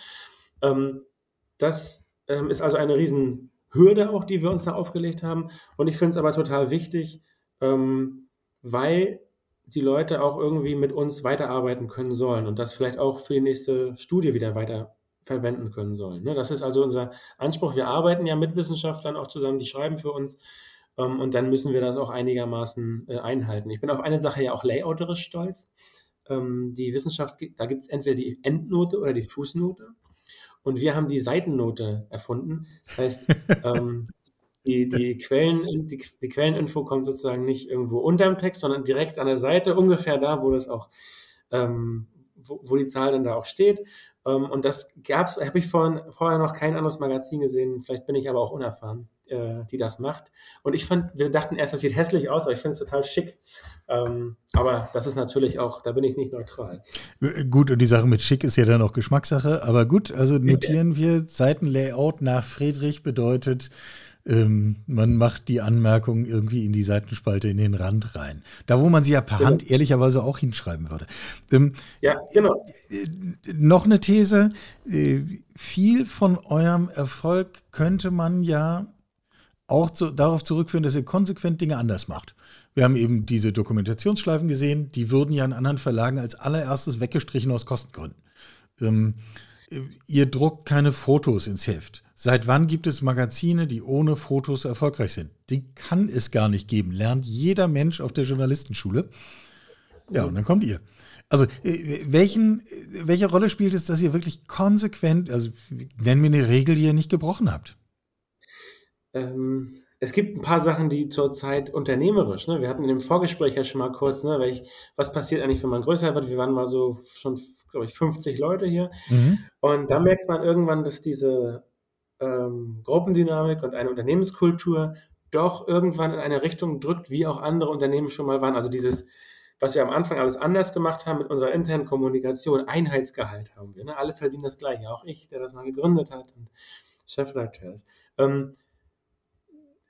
Ähm, das ähm, ist also eine Riesenhürde auch, die wir uns da aufgelegt haben und ich finde es aber total wichtig, ähm, weil die Leute auch irgendwie mit uns weiterarbeiten können sollen und das vielleicht auch für die nächste Studie wieder weiter verwenden können sollen. Ne? Das ist also unser Anspruch. Wir arbeiten ja mit Wissenschaftlern auch zusammen, die schreiben für uns ähm, und dann müssen wir das auch einigermaßen äh, einhalten. Ich bin auf eine Sache ja auch layouterisch stolz. Ähm, die Wissenschaft, da gibt es entweder die Endnote oder die Fußnote und wir haben die Seitennote erfunden. Das heißt, ähm, die, die, Quellen, die, die, Quelleninfo kommt sozusagen nicht irgendwo unter dem Text, sondern direkt an der Seite, ungefähr da, wo das auch, ähm, wo, wo, die Zahl dann da auch steht. Ähm, und das gab's, habe ich vorhin, vorher noch kein anderes Magazin gesehen, vielleicht bin ich aber auch unerfahren, äh, die das macht. Und ich fand, wir dachten erst, das sieht hässlich aus, aber ich finde es total schick. Ähm, aber das ist natürlich auch, da bin ich nicht neutral. Äh, gut, und die Sache mit schick ist ja dann auch Geschmackssache, aber gut, also notieren wir, Seitenlayout nach Friedrich bedeutet, ähm, man macht die Anmerkung irgendwie in die Seitenspalte in den Rand rein. Da, wo man sie ja per genau. Hand ehrlicherweise auch hinschreiben würde. Ähm, ja, genau. Äh, noch eine These. Äh, viel von eurem Erfolg könnte man ja auch zu, darauf zurückführen, dass ihr konsequent Dinge anders macht. Wir haben eben diese Dokumentationsschleifen gesehen, die würden ja in anderen Verlagen als allererstes weggestrichen aus Kostengründen. Ähm, ihr druckt keine Fotos ins Heft. Seit wann gibt es Magazine, die ohne Fotos erfolgreich sind? Die kann es gar nicht geben. Lernt jeder Mensch auf der Journalistenschule. Ja, und dann kommt ihr. Also, äh, welchen, welche Rolle spielt es, dass ihr wirklich konsequent, also nennen wir eine Regel, die ihr nicht gebrochen habt? Ähm, es gibt ein paar Sachen, die zurzeit unternehmerisch, ne? Wir hatten in dem Vorgespräch ja schon mal kurz, ne, welch, was passiert eigentlich, wenn man größer wird? Wir waren mal so schon, glaube ich, 50 Leute hier. Mhm. Und da merkt man irgendwann, dass diese ähm, Gruppendynamik und eine Unternehmenskultur doch irgendwann in eine Richtung drückt, wie auch andere Unternehmen schon mal waren. Also dieses, was wir am Anfang alles anders gemacht haben mit unserer internen Kommunikation, Einheitsgehalt haben wir. Ne? Alle verdienen das Gleiche, auch ich, der das mal gegründet hat und Chefredakteur ist. Ähm,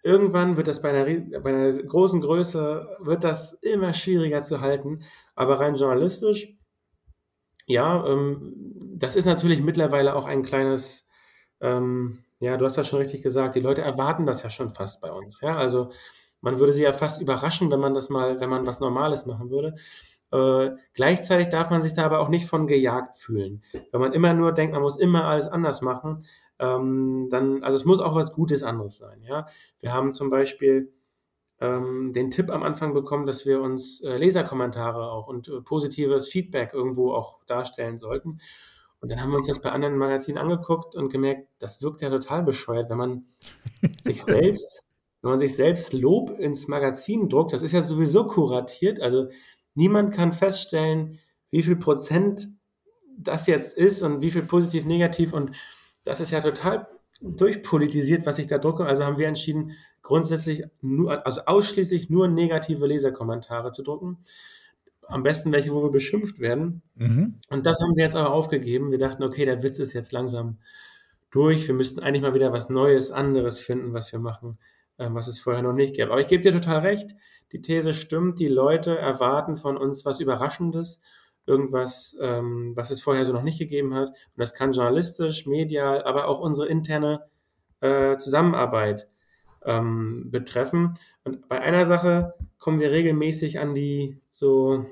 irgendwann wird das bei einer, bei einer, großen Größe, wird das immer schwieriger zu halten. Aber rein journalistisch, ja, ähm, das ist natürlich mittlerweile auch ein kleines, ähm, ja, du hast das schon richtig gesagt, die Leute erwarten das ja schon fast bei uns. Ja, also man würde sie ja fast überraschen, wenn man das mal, wenn man was Normales machen würde. Äh, gleichzeitig darf man sich da aber auch nicht von gejagt fühlen. Wenn man immer nur denkt, man muss immer alles anders machen, ähm, dann, also es muss auch was Gutes anderes sein. Ja? Wir haben zum Beispiel ähm, den Tipp am Anfang bekommen, dass wir uns äh, Leserkommentare auch und äh, positives Feedback irgendwo auch darstellen sollten. Und dann haben wir uns das bei anderen Magazinen angeguckt und gemerkt, das wirkt ja total bescheuert, wenn man sich selbst wenn man sich selbst Lob ins Magazin druckt, das ist ja sowieso kuratiert, also niemand kann feststellen, wie viel Prozent das jetzt ist und wie viel positiv, negativ und das ist ja total durchpolitisiert, was ich da drucke. Also haben wir entschieden, grundsätzlich nur, also ausschließlich nur negative Leserkommentare zu drucken. Am besten welche, wo wir beschimpft werden. Mhm. Und das haben wir jetzt aber aufgegeben. Wir dachten, okay, der Witz ist jetzt langsam durch. Wir müssten eigentlich mal wieder was Neues, anderes finden, was wir machen. Ähm, was es vorher noch nicht gab. Aber ich gebe dir total recht, die These stimmt, die Leute erwarten von uns was Überraschendes, irgendwas, ähm, was es vorher so noch nicht gegeben hat. Und das kann journalistisch, medial, aber auch unsere interne äh, Zusammenarbeit ähm, betreffen. Und bei einer Sache kommen wir regelmäßig an die so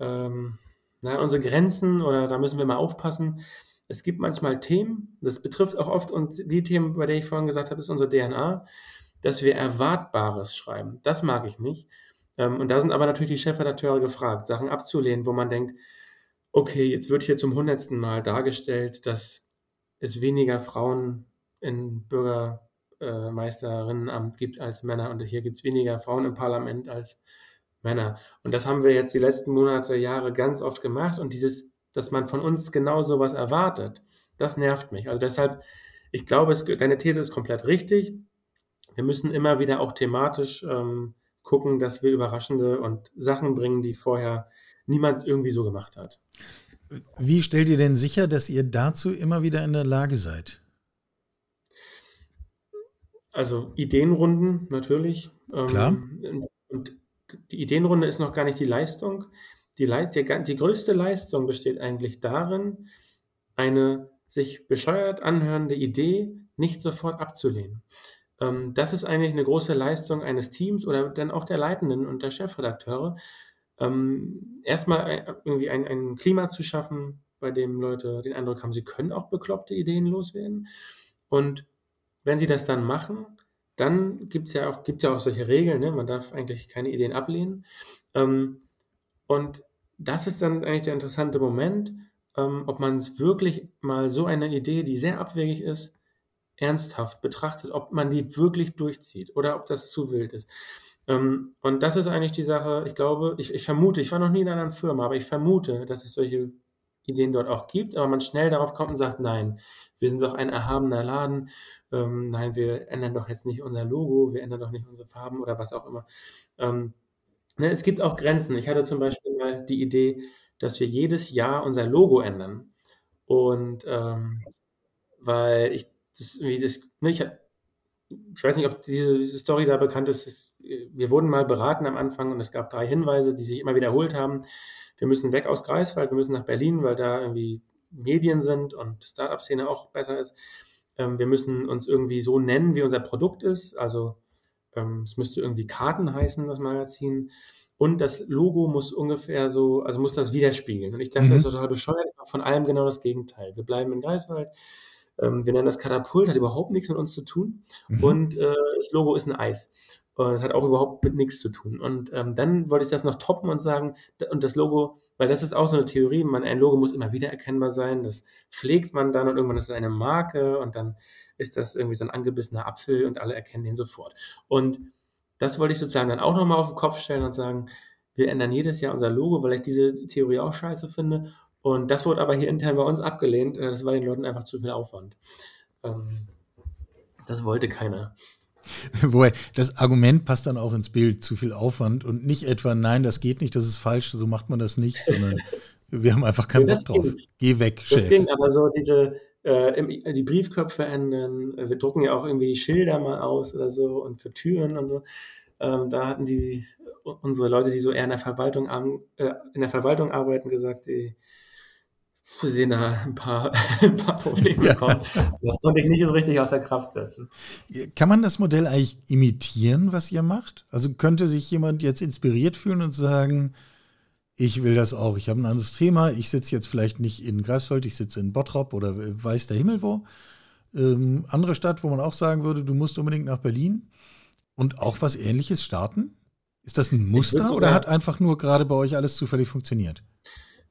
ähm, na, unsere Grenzen oder da müssen wir mal aufpassen. Es gibt manchmal Themen, das betrifft auch oft und die Themen, bei denen ich vorhin gesagt habe, ist unsere DNA, dass wir Erwartbares schreiben. Das mag ich nicht. Ähm, und da sind aber natürlich die Chefredakteure gefragt, Sachen abzulehnen, wo man denkt, okay, jetzt wird hier zum hundertsten Mal dargestellt, dass es weniger Frauen in Bürgermeisterinnenamt gibt als Männer und hier gibt es weniger Frauen im Parlament als Männer. Und das haben wir jetzt die letzten Monate, Jahre ganz oft gemacht und dieses dass man von uns genau sowas erwartet, das nervt mich. Also deshalb, ich glaube, es, deine These ist komplett richtig. Wir müssen immer wieder auch thematisch ähm, gucken, dass wir überraschende und Sachen bringen, die vorher niemand irgendwie so gemacht hat. Wie stellt ihr denn sicher, dass ihr dazu immer wieder in der Lage seid? Also Ideenrunden natürlich. Ähm, Klar. Und die Ideenrunde ist noch gar nicht die Leistung. Die, die, die größte Leistung besteht eigentlich darin, eine sich bescheuert anhörende Idee nicht sofort abzulehnen. Ähm, das ist eigentlich eine große Leistung eines Teams oder dann auch der Leitenden und der Chefredakteure, ähm, erstmal irgendwie ein, ein Klima zu schaffen, bei dem Leute den Eindruck haben, sie können auch bekloppte Ideen loswerden. Und wenn sie das dann machen, dann gibt es ja auch, ja auch solche Regeln, ne? man darf eigentlich keine Ideen ablehnen. Ähm, und das ist dann eigentlich der interessante Moment, ähm, ob man es wirklich mal so eine Idee, die sehr abwegig ist, ernsthaft betrachtet, ob man die wirklich durchzieht oder ob das zu wild ist. Ähm, und das ist eigentlich die Sache, ich glaube, ich, ich vermute, ich war noch nie in einer Firma, aber ich vermute, dass es solche Ideen dort auch gibt, aber man schnell darauf kommt und sagt, nein, wir sind doch ein erhabener Laden, ähm, nein, wir ändern doch jetzt nicht unser Logo, wir ändern doch nicht unsere Farben oder was auch immer. Ähm, Ne, es gibt auch Grenzen. Ich hatte zum Beispiel mal die Idee, dass wir jedes Jahr unser Logo ändern. Und ähm, weil ich das irgendwie das, ne, ich, ich weiß nicht, ob diese Story da bekannt ist. Wir wurden mal beraten am Anfang und es gab drei Hinweise, die sich immer wiederholt haben. Wir müssen weg aus Greifswald, wir müssen nach Berlin, weil da irgendwie Medien sind und Startup-Szene auch besser ist. ähm, wir müssen uns irgendwie so nennen, wie unser Produkt ist. Also ähm, es müsste irgendwie Karten heißen, das Magazin. Und das Logo muss ungefähr so, also muss das widerspiegeln. Und ich dachte, Mhm. das ist total bescheuert, von allem genau das Gegenteil. Wir bleiben in Greifswald. Ähm, wir nennen das Katapult, hat überhaupt nichts mit uns zu tun. Mhm. Und äh, das Logo ist ein Eis. Und es hat auch überhaupt mit nichts zu tun. Und ähm, dann wollte ich das noch toppen und sagen, und das Logo, weil das ist auch so eine Theorie, man, ein Logo muss immer wieder erkennbar sein, das pflegt man dann und irgendwann ist es eine Marke und dann ist das irgendwie so ein angebissener Apfel und alle erkennen den sofort. Und das wollte ich sozusagen dann auch nochmal auf den Kopf stellen und sagen, wir ändern jedes Jahr unser Logo, weil ich diese Theorie auch scheiße finde. Und das wurde aber hier intern bei uns abgelehnt. Äh, Das war den Leuten einfach zu viel Aufwand. Ähm, das wollte keiner. Wobei, das Argument passt dann auch ins Bild, zu viel Aufwand und nicht etwa, nein, das geht nicht, das ist falsch, so macht man das nicht, sondern wir haben einfach keinen Bock das drauf. ging. Geh weg, Das Chef. ging aber so diese, äh, die Briefköpfe ändern. äh, Wir drucken ja auch irgendwie Schilder mal aus oder so und für Türen und so. Ähm, da hatten die unsere Leute, die so eher in der Verwaltung, äh, in der Verwaltung arbeiten, gesagt, die sehen da ein paar, ein paar Probleme Ja. kommen. Das konnte ich nicht so richtig außer Kraft setzen. Kann man das Modell eigentlich imitieren, was ihr macht? Also könnte sich jemand jetzt inspiriert fühlen und sagen, ich will das auch, ich habe ein anderes Thema, ich sitze jetzt vielleicht nicht in Greifswald, ich sitze in Bottrop oder weiß der Himmel wo. Ähm, andere Stadt, wo man auch sagen würde, du musst unbedingt nach Berlin und auch was ähnliches starten? Ist das ein Muster oder hat einfach nur gerade bei euch alles zufällig funktioniert?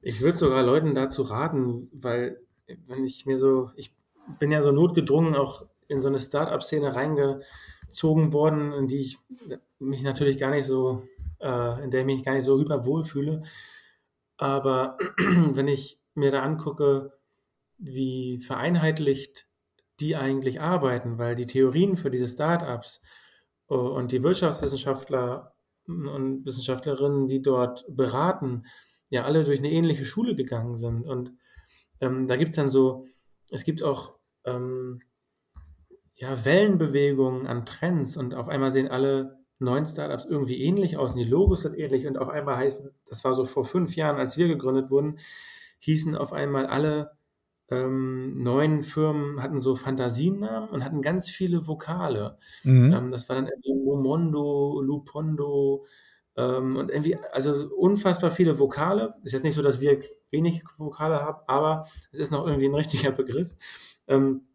Ich würde sogar Leuten dazu raten, weil wenn ich mir so, ich bin ja so notgedrungen auch in so eine Start-up-Szene reingezogen worden, in die ich mich natürlich gar nicht so, äh, in der ich mich gar nicht so hyper wohlfühle. Aber wenn ich mir da angucke, wie vereinheitlicht die eigentlich arbeiten, weil die Theorien für diese Start-ups äh, und die Wirtschaftswissenschaftler und Wissenschaftlerinnen, die dort beraten, ja alle durch eine ähnliche Schule gegangen sind. Und ähm, da gibt es dann so, es gibt auch ähm, ja, Wellenbewegungen an Trends und auf einmal sehen alle neuen Startups irgendwie ähnlich aus und die Logos sind ähnlich und auf einmal heißen, das war so vor fünf Jahren, als wir gegründet wurden, hießen auf einmal alle ähm, neuen Firmen, hatten so Fantasienamen und hatten ganz viele Vokale. Mhm. Ähm, das war dann irgendwie Momondo, Lupondo ähm, und irgendwie, also so unfassbar viele Vokale. Ist jetzt nicht so, dass wir wenig Vokale haben, aber es ist noch irgendwie ein richtiger Begriff. Ähm,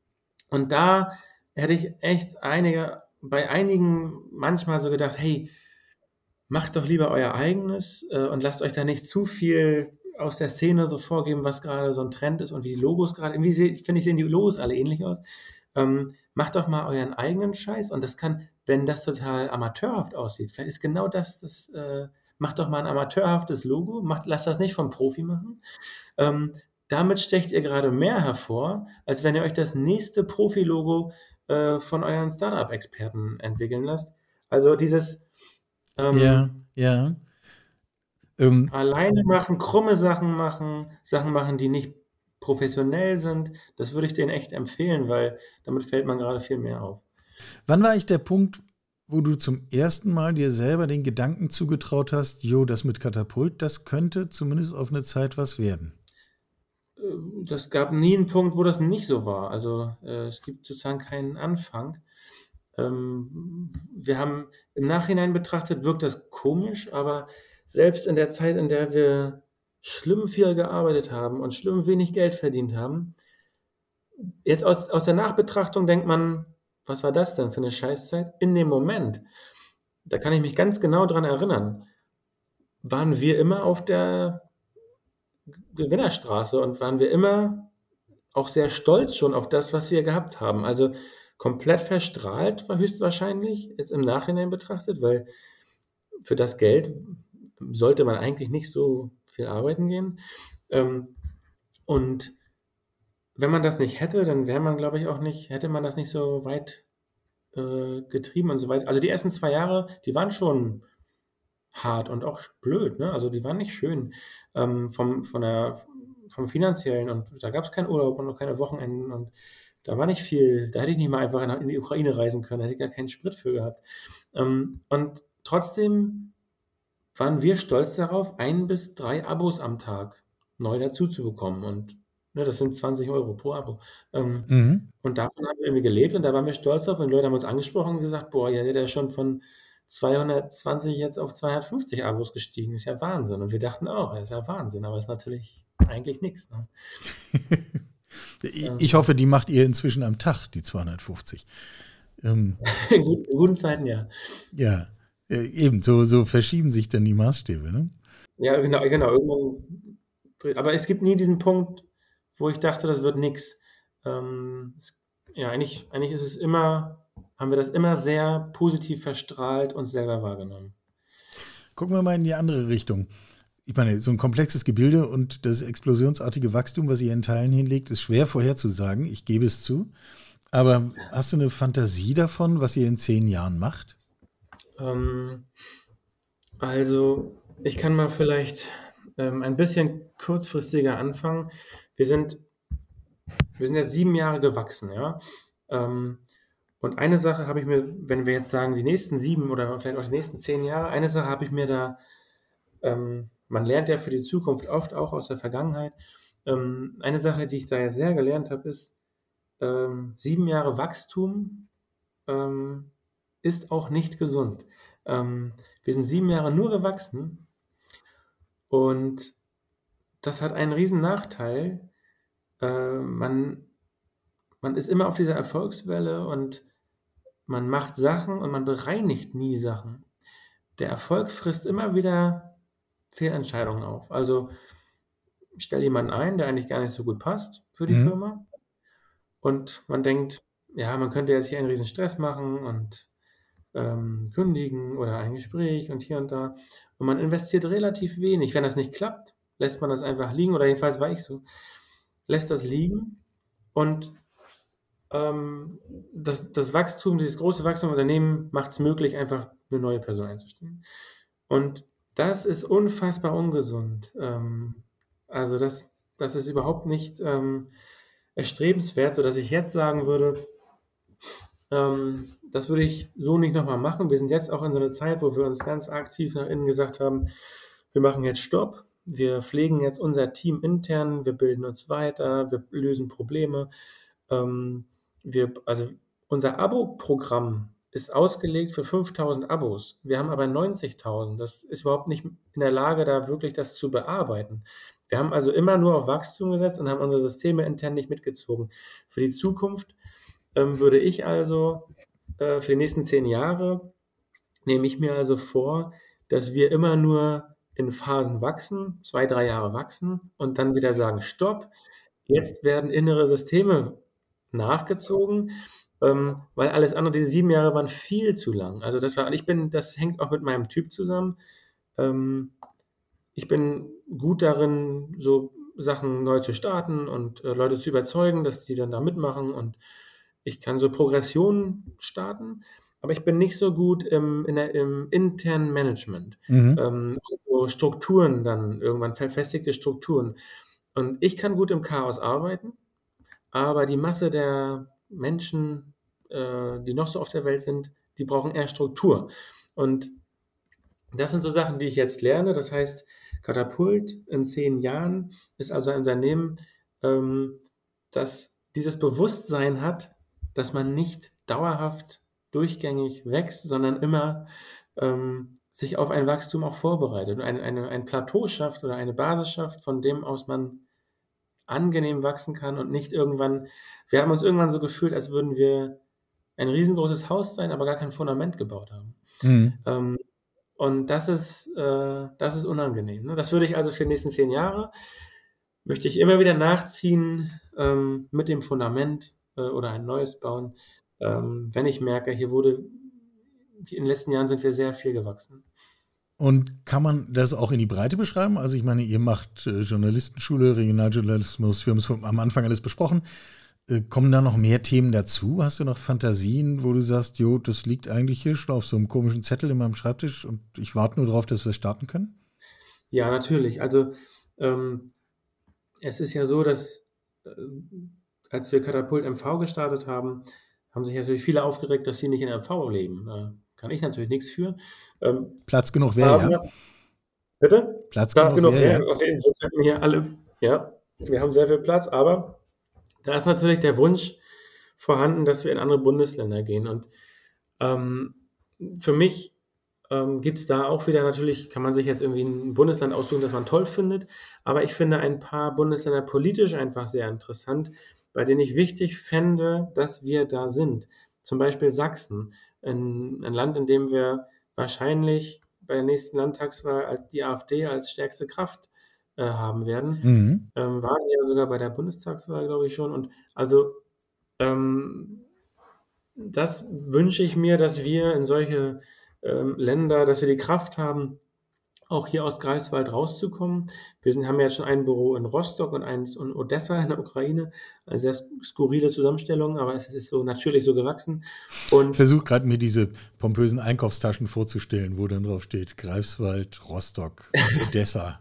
und da hätte ich echt einige, bei einigen manchmal so gedacht, hey, macht doch lieber euer eigenes äh, und lasst euch da nicht zu viel aus der Szene so vorgeben, was gerade so ein Trend ist und wie die Logos gerade, irgendwie finde ich, sehen die Logos alle ähnlich aus. Ähm, macht doch mal euren eigenen Scheiß und das kann, wenn das total amateurhaft aussieht, vielleicht ist genau das, das äh, macht doch mal ein amateurhaftes Logo, macht, lasst das nicht vom Profi machen. Ähm, damit stecht ihr gerade mehr hervor, als wenn ihr euch das nächste Profi-Logo äh, von euren Startup-Experten entwickeln lasst. Also dieses ähm, Ja, ja. Ähm, alleine machen, krumme Sachen machen, Sachen machen, die nicht professionell sind, das würde ich denen echt empfehlen, weil damit fällt man gerade viel mehr auf. wann war eigentlich der Punkt, wo du zum ersten Mal dir selber den Gedanken zugetraut hast, jo, das mit Katapult, das könnte zumindest auf eine Zeit was werden? Äh, Das gab nie einen Punkt, wo das nicht so war. Also äh, es gibt sozusagen keinen Anfang. Ähm, wir haben im Nachhinein betrachtet, wirkt das komisch, aber selbst in der Zeit, in der wir schlimm viel gearbeitet haben und schlimm wenig Geld verdient haben, jetzt aus, aus der Nachbetrachtung denkt man, was war das denn für eine Scheißzeit? In dem Moment, da kann ich mich ganz genau dran erinnern, waren wir immer auf der Gewinnerstraße und waren wir immer auch sehr stolz schon auf das, was wir gehabt haben. Also komplett verstrahlt war höchstwahrscheinlich, jetzt im Nachhinein betrachtet, weil für das Geld sollte man eigentlich nicht so viel arbeiten gehen. Ähm, und wenn man das nicht hätte, dann wäre man, glaube ich, auch nicht, hätte man das nicht so weit äh, getrieben und so weiter. Also die ersten zwei Jahre, die waren schon hart und auch blöd, ne? Also die waren nicht schön ähm, vom, von der, vom finanziellen und da gab es keinen Urlaub und noch keine Wochenenden und da war nicht viel, da hätte ich nicht mal einfach in, in die Ukraine reisen können, da hätte ich gar keinen Sprit für gehabt. Ähm, und trotzdem waren wir stolz darauf, ein bis drei Abos am Tag neu dazu zu bekommen und Ne, das sind 20 Euro pro Abo. Ähm, Mhm. und davon haben wir irgendwie gelebt und da waren wir stolz drauf und Leute haben uns angesprochen und gesagt: „Boah, ja, der ist schon von 220 jetzt auf 250 Abos gestiegen. Ist ja Wahnsinn.“ Und wir dachten auch, ja, ist ja Wahnsinn, aber ist natürlich eigentlich nix, ne? Ich Ähm. ich hoffe, die macht ihr inzwischen am Tag, die 250. Ähm, in guten Zeiten, ja. ja, äh, eben, so so verschieben sich dann die Maßstäbe, ne? Ja, genau, genau. Irgendwann aber es gibt nie diesen Punkt, wo ich dachte, das wird nix. Ähm, ja, eigentlich eigentlich ist es immer haben wir das immer sehr positiv verstrahlt und selber wahrgenommen. Gucken wir mal in die andere Richtung. Ich meine, so ein komplexes Gebilde und das explosionsartige Wachstum, was ihr in Teilen hinlegt, ist schwer vorherzusagen. Ich gebe es zu. Aber hast du eine Fantasie davon, was ihr in 10 Jahren macht? Ähm, also, ich kann mal vielleicht, ähm, ein bisschen kurzfristiger anfangen. Wir sind wir sind jetzt 7 Jahre gewachsen, ja? Ähm, und eine Sache habe ich mir wenn wir jetzt sagen, die nächsten 7 oder vielleicht auch die nächsten 10 Jahre, eine Sache habe ich mir da ähm, man lernt ja für die Zukunft oft auch aus der Vergangenheit. Ähm, eine Sache, die ich da ja sehr gelernt habe, ist, ähm, 7 Jahre Wachstum, ähm, ist auch nicht gesund. Ähm, wir sind 7 Jahre nur gewachsen und das hat einen riesen Nachteil. Äh, man man ist immer auf dieser Erfolgswelle und man macht Sachen und man bereinigt nie Sachen. Der Erfolg frisst immer wieder Fehlentscheidungen auf. Also, ich stelle jemanden ein, der eigentlich gar nicht so gut passt für die Mhm. Firma und man denkt, ja, man könnte jetzt hier einen riesen Stress machen und, ähm, kündigen oder ein Gespräch und hier und da. Und man investiert relativ wenig. Wenn das nicht klappt, lässt man das einfach liegen oder jedenfalls war ich so. Lässt das liegen und, ähm, das das Wachstum, dieses große Wachstum im Unternehmen macht's möglich, einfach 'ne neue Person einzustellen. Und das ist unfassbar ungesund. Ähm, also, das das ist überhaupt nicht, ähm, erstrebenswert, sodass ich jetzt sagen würde, ähm, das würde ich so nicht noch mal machen. Wir sind jetzt auch in so 'ner Zeit, wo wir uns ganz aktiv nach innen gesagt haben: „Wir machen jetzt Stopp. Wir pflegen jetzt unser Team intern, wir bilden uns weiter, wir lösen Probleme.“ Ähm, wir also, unser Abo-Programm ist ausgelegt für 5.000 Abos. Wir haben aber 90.000. Das ist überhaupt nicht in der Lage, da wirklich das zu bearbeiten. Wir haben also immer nur auf Wachstum gesetzt und haben unsere Systeme intern nicht mitgezogen. Für die Zukunft, ähm, würde ich also, äh, für die nächsten 10 Jahre nehme ich mir also vor, dass wir immer nur in Phasen wachsen, 2, 3 Jahre wachsen und dann wieder sagen: „Stopp, jetzt werden innere Systeme nachgezogen“, ähm, weil alles andere diese 7 Jahre waren viel zu lang. Also, das war ich bin das hängt auch mit meinem Typ zusammen. Ähm, ich bin gut darin, so Sachen neu zu starten und, äh, Leute zu überzeugen, dass die dann da mitmachen und ich kann so Progressionen starten, aber ich bin nicht so gut im in der im internen Management. Mhm. Ähm, so Strukturen dann irgendwann, verfestigte Strukturen. Und ich kann gut im Chaos arbeiten, aber die Masse der Menschen, äh, die noch so auf der Welt sind, die brauchen eher Struktur. Und das sind so Sachen, die ich jetzt lerne. Das heißt, Katapult in 10 Jahren ist also ein Unternehmen, ähm, das dieses Bewusstsein hat, dass man nicht dauerhaft durchgängig wächst, sondern immer, ähm, sich auf ein Wachstum auch vorbereitet und eine eine ein Plateau schafft oder eine Basis schafft, von dem aus man angenehm wachsen kann und nicht irgendwann wir haben uns irgendwann so gefühlt, als würden wir ein riesengroßes Haus sein, aber gar kein Fundament gebaut haben. Mhm. Ähm, und das ist äh, das ist unangenehm, ne? Das würde ich also für die nächsten 10 Jahre möchte ich immer wieder nachziehen, ähm, mit dem Fundament, äh, oder ein neues bauen, ähm, wenn ich merke, hier wurde in den letzten Jahren sind wir sehr viel gewachsen. Und kann man das auch in die Breite beschreiben? Also, ich meine, ihr macht, äh, Journalistenschule, Regionaljournalismus, wir haben es am Anfang alles besprochen. Äh, kommen da noch mehr Themen dazu? Hast du noch Fantasien, wo du sagst: „Jo, das liegt eigentlich hier schon auf so 'nem komischen Zettel in meinem Schreibtisch und ich warte nur drauf, dass wir starten können?“ Ja, natürlich. Also, ähm, es ist ja so, dass, äh, als wir Katapult MV gestartet haben, haben sich natürlich viele aufgeregt, dass sie nicht in MV leben. Äh, kann ich natürlich nix für. Ähm, Platz genug wäre, ja? bitte? Platz Platz genug genug wäre, wäre, ja? okay, wir könnten hier alle ja? Wir haben sehr viel Platz, aber da ist natürlich der Wunsch vorhanden, dass wir in andere Bundesländer gehen. Und ähm, für mich ähm, gibt es da auch wieder natürlich, kann man sich jetzt irgendwie ein Bundesland aussuchen, das man toll findet, aber ich finde ein paar Bundesländer politisch einfach sehr interessant, bei denen ich wichtig fände, dass wir da sind. Zum Beispiel Sachsen, ein, ein Land, in dem wir wahrscheinlich bei der nächsten Landtagswahl als die AfD als stärkste Kraft äh, haben werden. Mhm. Ähm, waren ja sogar bei der Bundestagswahl, glaube ich schon. Und also ähm, das wünsche ich mir, dass wir in solche ähm, Länder, dass wir die Kraft haben, auch hier aus Greifswald rauszukommen. Wir sind, haben ja schon ein Büro in Rostock und eins in Odessa in der Ukraine. Eine sehr skurrile Zusammenstellung, aber es ist so natürlich so gewachsen. Und ich versuche gerade mir diese pompösen Einkaufstaschen vorzustellen, wo dann drauf steht Greifswald, Rostock, Odessa.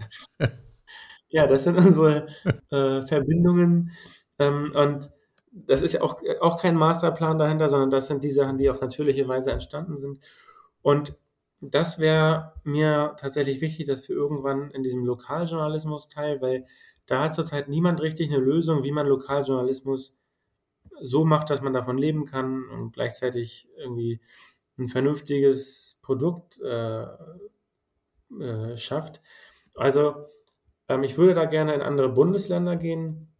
ja, das sind unsere äh, Verbindungen. Ähm, und das ist ja auch, auch kein Masterplan dahinter, sondern das sind die Sachen, die auf natürliche Weise entstanden sind. Und das wäre mir tatsächlich wichtig, dass wir irgendwann in diesem Lokaljournalismus teil, weil da hat zurzeit niemand richtig eine Lösung, wie man Lokaljournalismus so macht, dass man davon leben kann und gleichzeitig irgendwie ein vernünftiges Produkt äh, äh, schafft. Also ähm, ich würde da gerne in andere Bundesländer gehen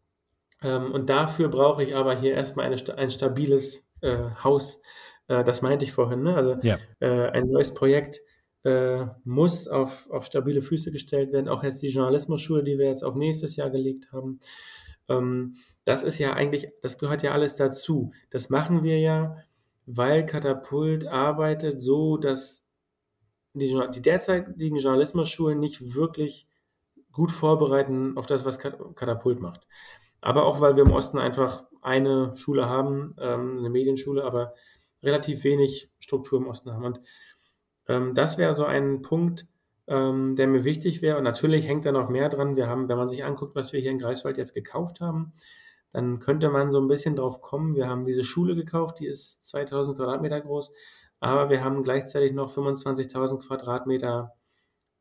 ähm, und dafür brauche ich aber hier erstmal eine, ein stabiles äh, Haus äh, das meinte ich vorhin. Ne? Also ja. äh, ein neues Projekt äh, muss auf, auf stabile Füße gestellt werden. Auch jetzt die Journalismusschule, die wir jetzt auf nächstes Jahr gelegt haben. Ähm, das ist ja eigentlich, das gehört ja alles dazu. Das machen wir ja, weil Katapult arbeitet so, dass die, die derzeitigen Journalismusschulen nicht wirklich gut vorbereiten auf das, was Katapult macht. Aber auch, weil wir im Osten einfach eine Schule haben, ähm, eine Medienschule, aber relativ wenig Struktur im Osten haben. Und ähm, das wäre so ein Punkt, ähm, der mir wichtig wäre. Und natürlich hängt da noch mehr dran. Wir haben, wenn man sich anguckt, was wir hier in Greifswald jetzt gekauft haben, dann könnte man so ein bisschen drauf kommen. Wir haben diese Schule gekauft, die ist 2000 Quadratmeter groß, aber wir haben gleichzeitig noch 25.000 Quadratmeter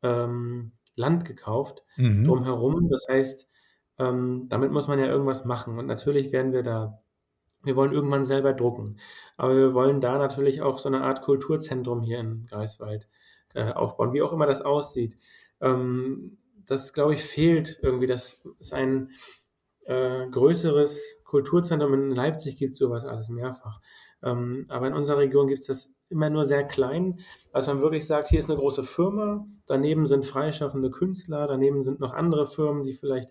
ähm, Land gekauft mhm. drumherum. Das heißt, ähm, damit muss man ja irgendwas machen. Und natürlich werden wir da wir wollen irgendwann selber drucken. Aber wir wollen da natürlich auch so eine Art Kulturzentrum hier in Greifswald äh, aufbauen, wie auch immer das aussieht. Ähm, das, glaube ich, fehlt irgendwie. Das ist ein äh, größeres Kulturzentrum. In Leipzig gibt es sowas alles mehrfach. Ähm, aber in unserer Region gibt es das immer nur sehr klein, dass man wirklich sagt, hier ist eine große Firma, daneben sind freischaffende Künstler, daneben sind noch andere Firmen, die vielleicht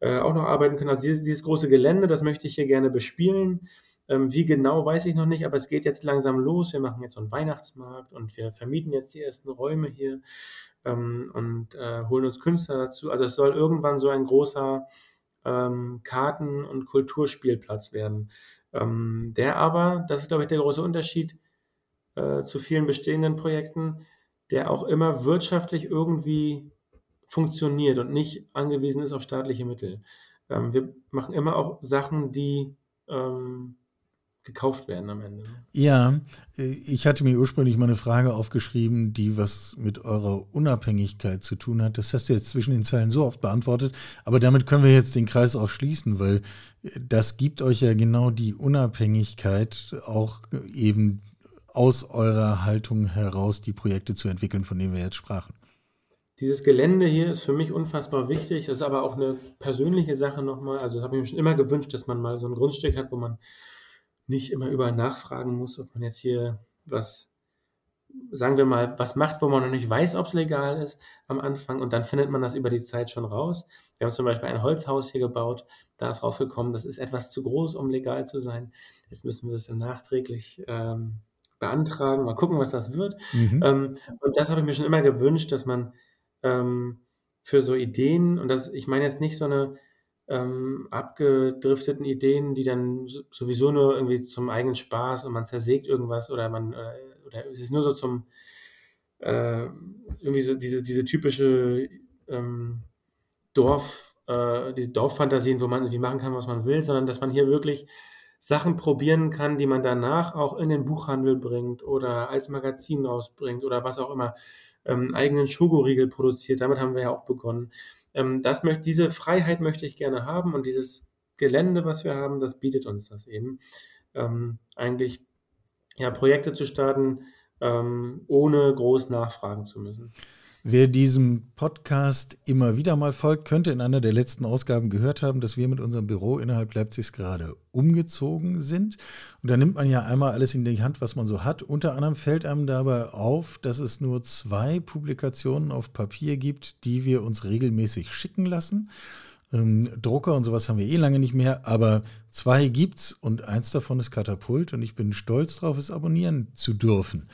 äh, auch noch arbeiten können. Also dieses, dieses, große Gelände, das möchte ich hier gerne bespielen. Ähm, wie genau, weiß ich noch nicht, aber es geht jetzt langsam los. Wir machen jetzt so einen Weihnachtsmarkt und wir vermieten jetzt die ersten Räume hier ähm, und äh, holen uns Künstler dazu. Also es soll irgendwann so ein großer ähm, Karten- und Kulturspielplatz werden. Ähm, der aber, das ist glaube ich der große Unterschied äh, zu vielen bestehenden Projekten, der auch immer wirtschaftlich irgendwie funktioniert und nicht angewiesen ist auf staatliche Mittel. Ähm, wir machen immer auch Sachen, die ähm, gekauft werden am Ende. Ja, äh, ich hatte mir ursprünglich mal eine Frage aufgeschrieben, die was mit eurer Unabhängigkeit zu tun hat. Das hast du jetzt zwischen den Zeilen so oft beantwortet, aber damit können wir jetzt den Kreis auch schließen, weil äh, das gibt euch ja genau die Unabhängigkeit, auch eben aus eurer Haltung heraus die Projekte zu entwickeln, von denen wir jetzt sprachen. Dieses Gelände hier ist für mich unfassbar wichtig. Das ist aber auch eine persönliche Sache nochmal. Also habe ich mir schon immer gewünscht, dass man mal so ein Grundstück hat, wo man nicht immer überall nachfragen muss, ob man jetzt hier was, sagen wir mal, was macht, wo man noch nicht weiß, ob es legal ist am Anfang. Und dann findet man das über die Zeit schon raus. Wir haben zum Beispiel ein Holzhaus hier gebaut. Da ist rausgekommen, das ist etwas zu groß, um legal zu sein. Jetzt müssen wir das dann nachträglich ähm, beantragen. Mal gucken, was das wird. Mhm. Ähm, und das habe ich mir schon immer gewünscht, dass man ähm, für so Ideen, und das, ich meine jetzt nicht so eine ähm, abgedrifteten Ideen, die dann sowieso nur irgendwie zum eigenen Spaß und man zersägt irgendwas oder man, äh, oder es ist nur so zum, äh, irgendwie so diese, diese typische ähm, Dorf, äh, die Dorffantasien, wo man irgendwie machen kann, was man will, sondern dass man hier wirklich Sachen probieren kann, die man danach auch in den Buchhandel bringt oder als Magazin rausbringt oder was auch immer, ähm, eigenen Schokoriegel produziert. Damit haben wir ja auch begonnen. Ähm, das möchte, diese Freiheit möchte ich gerne haben und dieses Gelände, was wir haben, das bietet uns das eben. Ähm, eigentlich ja, Projekte zu starten, ähm, ohne groß nachfragen zu müssen. Wer diesem Podcast immer wieder mal folgt, könnte in einer der letzten Ausgaben gehört haben, dass wir mit unserem Büro innerhalb Leipzigs gerade umgezogen sind. Und da nimmt man ja einmal alles in die Hand, was man so hat. Unter anderem fällt einem dabei auf, dass es nur zwei Publikationen auf Papier gibt, die wir uns regelmäßig schicken lassen. Ähm, Drucker und sowas haben wir eh lange nicht mehr, aber zwei gibt's und eins davon ist Katapult und ich bin stolz darauf, es abonnieren zu dürfen.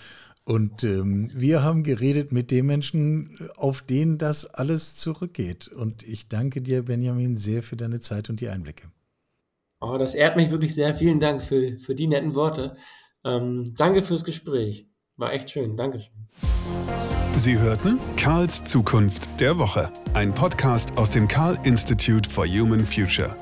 Und ähm, wir haben geredet mit den Menschen, auf denen das alles zurückgeht. Und ich danke dir, Benjamin, sehr für deine Zeit und die Einblicke. Oh, das ehrt mich wirklich sehr. Vielen Dank für, für die netten Worte. Ähm, danke fürs Gespräch. War echt schön. Dankeschön. Sie hörten Karls Zukunft der Woche, ein Podcast aus dem Karl Institute for Human Future.